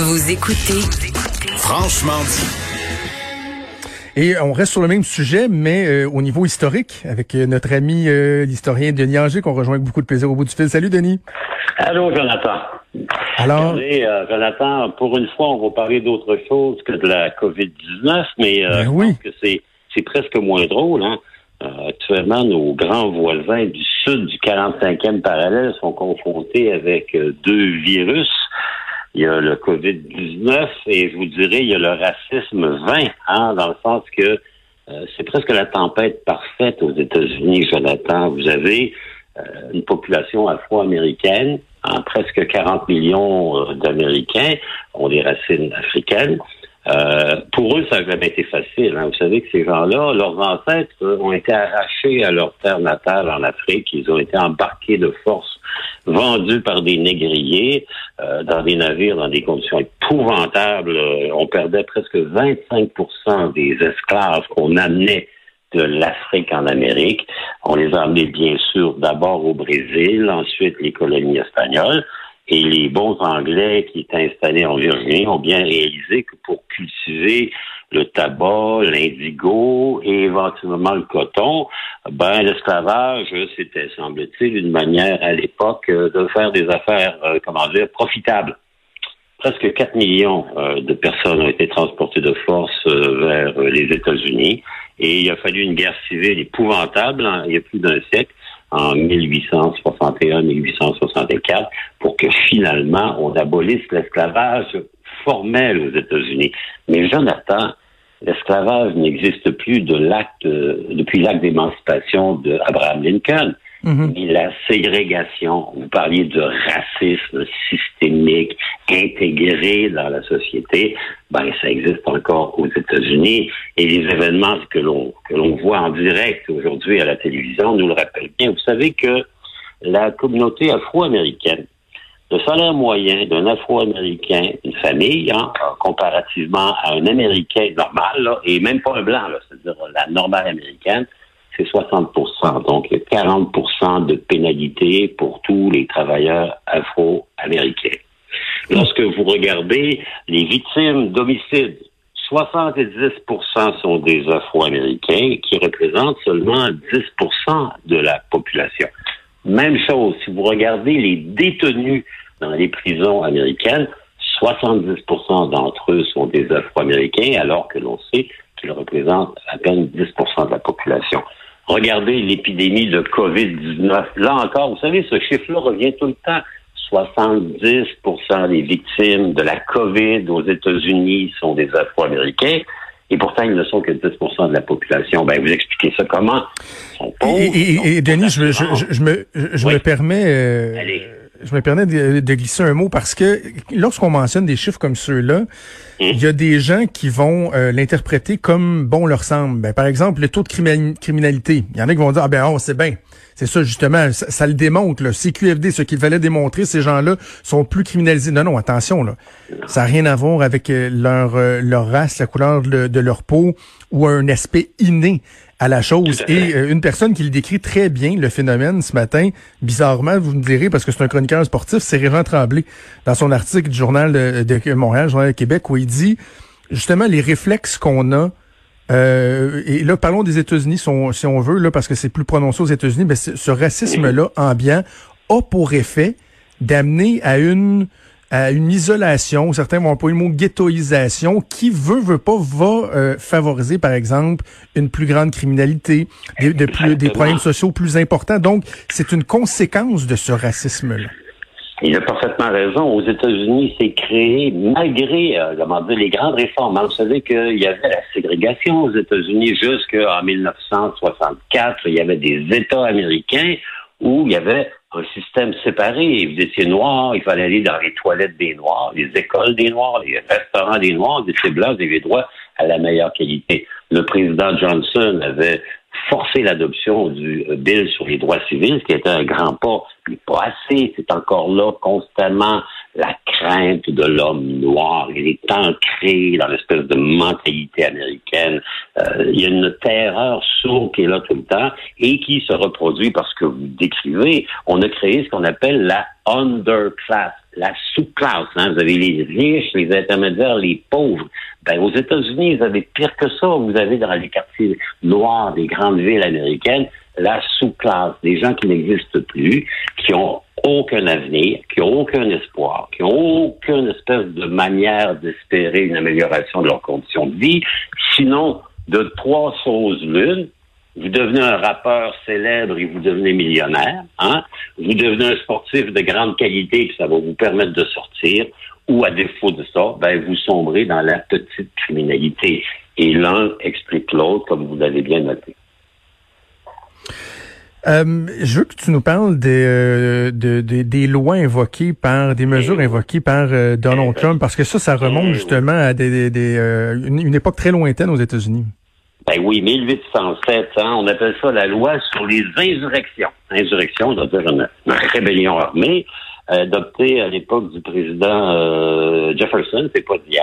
Vous écoutez Franchement dit. Et on reste sur le même sujet, mais euh, au niveau historique, avec euh, notre ami euh, l'historien Denis Anger, qu'on rejoint avec beaucoup de plaisir au bout du fil. Salut Denis. Allô Jonathan. Alors, Regardez, Jonathan, pour une fois, on va parler d'autre chose que de la COVID-19, mais Ben je pense que c'est c'est presque moins drôle. Hein? actuellement, nos grands voisins du sud du 45e parallèle sont confrontés avec deux virus. Il y a le COVID-19 et je vous dirais, il y a le racisme 20, hein, dans le sens que euh, c'est presque la tempête parfaite aux États-Unis, Jonathan. Vous avez euh, une population afro-américaine, hein, presque 40 millions euh, d'Américains ont des racines africaines. Euh, pour eux, ça n'a jamais été facile. Hein. Vous savez que ces gens-là, leurs ancêtres euh, ont été arrachés à leur terre natale en Afrique. Ils ont été embarqués de force, vendus par des négriers euh, dans des navires dans des conditions épouvantables. Euh, on perdait presque 25% des esclaves qu'on amenait de l'Afrique en Amérique. On les a amenés, bien sûr, d'abord au Brésil, ensuite les colonies espagnoles. Et les bons Anglais qui étaient installés en Virginie ont bien réalisé que pour cultiver le tabac, l'indigo et éventuellement le coton, ben l'esclavage, c'était, semble-t-il, une manière à l'époque euh, de faire des affaires, euh, comment dire, profitables. Presque 4 millions euh, de personnes ont été transportées de force vers les États-Unis et il a fallu une guerre civile épouvantable hein, il y a plus d'un siècle en 1861-1864 pour que finalement on abolisse l'esclavage formel aux États-Unis. Mais Jonathan, l'esclavage n'existe plus de l'acte depuis l'acte d'émancipation d'Abraham Lincoln. Mhm. Mais la ségrégation, vous parliez de racisme systémique dans la société, ben ça existe encore aux États-Unis et les événements que l'on que l'on voit en direct aujourd'hui à la télévision nous le rappellent bien. Vous savez que la communauté afro-américaine, le salaire moyen d'un afro-américain, une famille, hein, comparativement à un américain normal, et même pas un blanc, c'est-à-dire la normale américaine, c'est 60% Donc, il y a 40% de pénalité pour tous les travailleurs afro-américains. Lorsque vous regardez les victimes d'homicides, 70% sont des afro-américains qui représentent seulement 10% de la population. Même chose, si vous regardez les détenus dans les prisons américaines, 70% d'entre eux sont des afro-américains, alors que l'on sait qu'ils représentent à peine 10% de la population. Regardez l'épidémie de COVID-19. Là encore, vous savez, ce chiffre-là revient tout le temps. 70% des victimes de la COVID aux États-Unis sont des Afro-Américains. Et pourtant, ils ne sont que 10% de la population. Ben, vous expliquez ça comment? Ils sont pauvres, et, et- et Denis, je, je- je- je me, je Oui. me permets, euh, Allez. Je me permets de, de glisser un mot parce que lorsqu'on mentionne des chiffres comme ceux-là, il y a des gens qui vont euh, l'interpréter comme bon leur semble. Ben, par exemple, le taux de crimi- criminalité. Il y en a qui vont dire ah ben on sait bien. C'est ça justement, ça, ça le démontre. Là. CQFD, ce qu'il fallait démontrer, ces gens-là sont plus criminalisés. Non, non, attention là, ça n'a rien à voir avec euh, leur euh, leur race, la couleur de, de leur peau ou un aspect inné à la chose. Et euh, une personne qui le décrit très bien, le phénomène, ce matin, bizarrement, vous me direz, parce que c'est un chroniqueur sportif, c'est Régent Tremblay, dans son article du Journal de, de Montréal, Journal de Québec, où il dit, justement, les réflexes qu'on a, euh, et là, parlons des États-Unis, si on, si on veut, là, parce que c'est plus prononcé aux États-Unis, mais ce racisme-là ambiant a pour effet d'amener à une à une isolation, certains vont employer le mot ghettoisation, qui veut, veut pas, va euh, favoriser, par exemple, une plus grande criminalité, des, de plus- des problèmes sociaux plus importants. Donc, c'est une conséquence de ce racisme-là. Il a parfaitement raison. Aux États-Unis, c'est créé malgré euh, comment dire, les grandes réformes. hein. Vous savez qu'il y avait la ségrégation aux États-Unis jusqu'en 1964. Il y avait des États américains. Où il y avait un système séparé. Vous étiez noir, il fallait aller dans les toilettes des noirs, les écoles des noirs, les restaurants des noirs, vous étiez blanc, vous droit à la meilleure qualité. Le président Johnson avait forcé l'adoption du bill sur les droits civils, ce qui était un grand pas, mais pas assez. C'est encore là constamment la crainte de l'homme noir. Il est ancré dans l'espèce de mentalité américaine. Euh, il y a une terreur sourde qui est là tout le temps et qui se reproduit parce que vous décrivez. On a créé ce qu'on appelle la underclass, la sous-classe. Hein. Vous avez les riches, les intermédiaires, les pauvres. Ben, aux États-Unis, vous avez pire que ça. Vous avez dans les quartiers noirs des grandes villes américaines la sous-classe, des gens qui n'existent plus, qui ont aucun avenir, qui n'ont aucun espoir, qui n'ont aucune espèce de manière d'espérer une amélioration de leurs conditions de vie. Sinon, de trois choses l'une, vous devenez un rappeur célèbre et vous devenez millionnaire, hein? Vous devenez un sportif de grande qualité et ça va vous permettre de sortir, ou à défaut de ça, ben vous sombrez dans la petite criminalité. Et l'un explique l'autre, comme vous l'avez bien noté. Euh, je veux que tu nous parles des, euh, des lois invoquées par, des mesures invoquées par euh, Donald Trump, parce que ça, ça remonte justement à des, des, une, époque très lointaine aux États-Unis. Ben oui, 1807, hein, on appelle ça la loi sur les insurrections. Insurrection, ça veut dire une, rébellion armée, adoptée à l'époque du président Jefferson, c'est pas d'hier.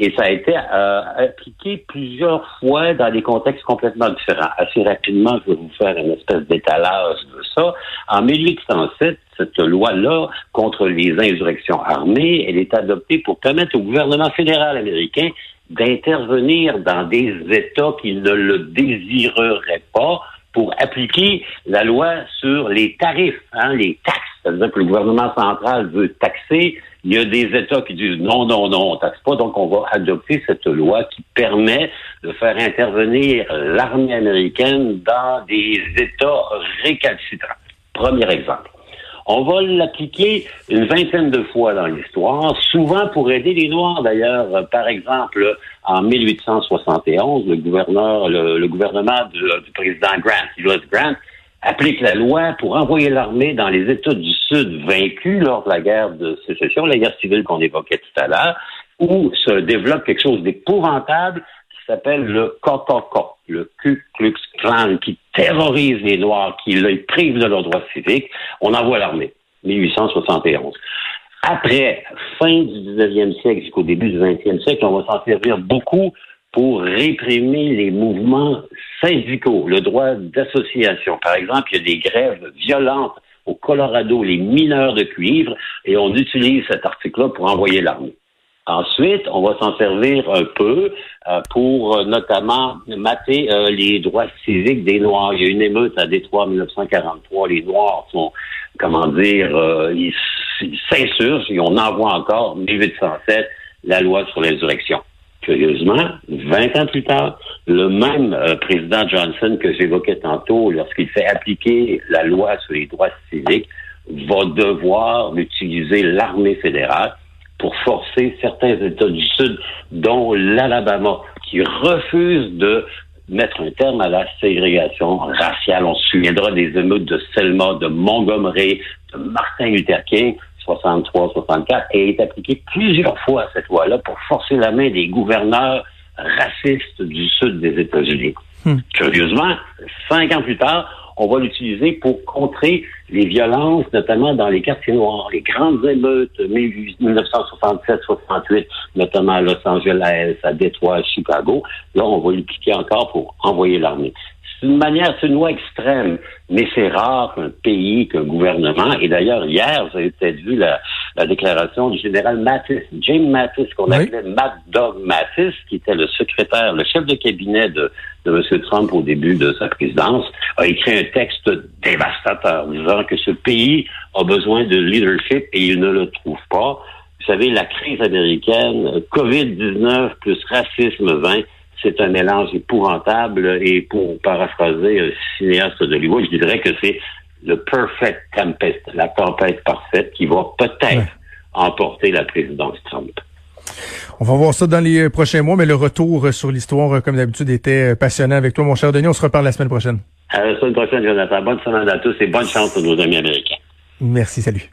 Et ça a été euh, appliqué plusieurs fois dans des contextes complètement différents. Assez rapidement, je vais vous faire une espèce d'étalage de ça. En 1807, cette loi-là contre les insurrections armées, elle est adoptée pour permettre au gouvernement fédéral américain d'intervenir dans des États qui ne le désireraient pas pour appliquer la loi sur les tarifs, hein, les taxes. C'est-à-dire que le gouvernement central veut taxer il y a des États qui disent non, non, non, on taxe pas, donc on va adopter cette loi qui permet de faire intervenir l'armée américaine dans des États récalcitrants. Premier exemple. On va l'appliquer une vingtaine de fois dans l'histoire, souvent pour aider les Noirs d'ailleurs. Par exemple, en 1871, le gouverneur, le, gouvernement du, président Grant, Grant, applique la loi pour envoyer l'armée dans les États du Sud vaincus lors de la guerre de sécession, la guerre civile qu'on évoquait tout à l'heure, où se développe quelque chose d'épouvantable qui s'appelle le KKK, le Ku Klux Klan, qui terrorise les Noirs, qui les prive de leurs droits civiques. On envoie l'armée, 1871. Après, fin du 19e siècle jusqu'au début du 20e siècle, on va s'en servir beaucoup pour réprimer les mouvements syndicaux, le droit d'association. Par exemple, il y a des grèves violentes au Colorado, les mineurs de cuivre, et on utilise cet article-là pour envoyer l'armée. Ensuite, on va s'en servir un peu euh, pour euh, notamment mater euh, les droits civiques des Noirs. Il y a une émeute à Détroit en 1943. Les Noirs sont, comment dire, ils s'insurgent et on envoie encore, 1807, la loi sur l'insurrection. Curieusement, 20 ans plus tard, le même euh, président Johnson que j'évoquais tantôt, lorsqu'il fait appliquer la loi sur les droits civiques, va devoir utiliser l'armée fédérale pour forcer certains États du Sud, dont l'Alabama, qui refuse de mettre un terme à la ségrégation raciale. On se souviendra des émeutes de Selma, de Montgomery, de Martin Luther King. 63, 64, et est appliquée plusieurs fois, cette loi-là, pour forcer la main des gouverneurs racistes du sud des États-Unis. Hmm. Curieusement, cinq ans plus tard, on va l'utiliser pour contrer les violences, notamment dans les quartiers noirs, les grandes émeutes 1967-68, notamment à Los Angeles, à Détroit, à Chicago. Là, on va l'utiliser encore pour envoyer l'armée. C'est une manière, c'est une loi extrême, mais c'est rare qu'un pays, qu'un gouvernement, et d'ailleurs, hier, vous avez peut-être vu la, déclaration du général Mattis, James Mattis, qu'on appelait Mad Dog Mattis, qui était le secrétaire, le chef de cabinet de, de M. Trump au début de sa présidence, a écrit un texte dévastateur, disant que ce pays a besoin de leadership et il ne le trouve pas. Vous savez, la crise américaine, COVID-19 plus racisme 20, c'est un mélange épouvantable et pour paraphraser un cinéaste de Hollywood, je dirais que c'est le perfect tempest, la tempête parfaite qui va peut-être emporter la présidence Trump. On va voir ça dans les euh, prochains mois, mais le retour sur l'histoire, euh, comme d'habitude, était euh, passionnant avec toi, mon cher Denis. On se reparle la semaine prochaine. À la semaine prochaine, Jonathan. Bonne semaine à tous et bonne chance pour nos amis américains. Merci, salut.